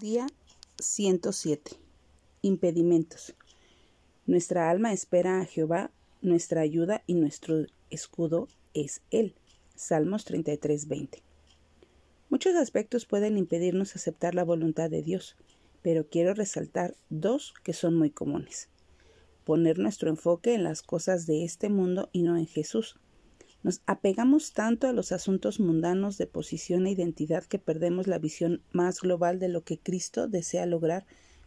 Día 107. Impedimentos. Nuestra alma espera a Jehová, nuestra ayuda y nuestro escudo es Él. Salmos 33:20. Muchos aspectos pueden impedirnos aceptar la voluntad de Dios, pero quiero resaltar dos que son muy comunes. Poner nuestro enfoque en las cosas de este mundo y no en Jesús nos apegamos tanto a los asuntos mundanos de posición e identidad que perdemos la visión más global de lo que Cristo desea lograr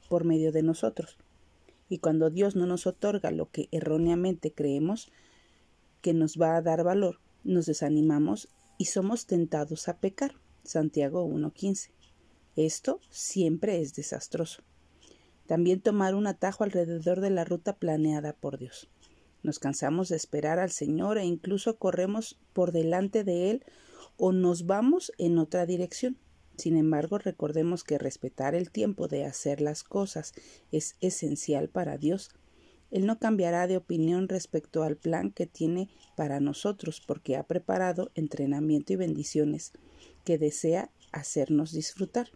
por medio de nosotros. Y cuando Dios no nos otorga lo que erróneamente creemos que nos va a dar valor, nos desanimamos y somos tentados a pecar. Santiago 1.15. Esto siempre es desastroso. También tomar un atajo alrededor de la ruta planeada por Dios. Nos cansamos de esperar al Señor e incluso corremos por delante de Él o nos vamos en otra dirección. Sin embargo, recordemos que respetar el tiempo de hacer las cosas es esencial para Dios. Él no cambiará de opinión respecto al plan que tiene para nosotros porque ha preparado entrenamiento y bendiciones que desea hacernos disfrutar.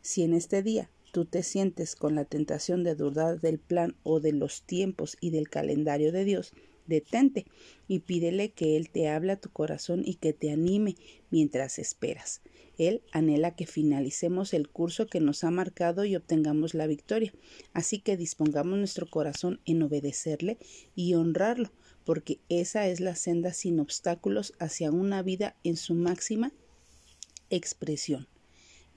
Si en este día tú te sientes con la tentación de dudar del plan o de los tiempos y del calendario de Dios, detente y pídele que Él te hable a tu corazón y que te anime mientras esperas. Él anhela que finalicemos el curso que nos ha marcado y obtengamos la victoria. Así que dispongamos nuestro corazón en obedecerle y honrarlo, porque esa es la senda sin obstáculos hacia una vida en su máxima expresión.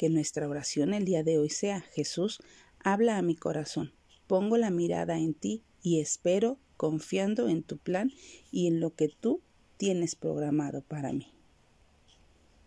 Que nuestra oración el día de hoy sea Jesús, habla a mi corazón, pongo la mirada en ti y espero confiando en tu plan y en lo que tú tienes programado para mí.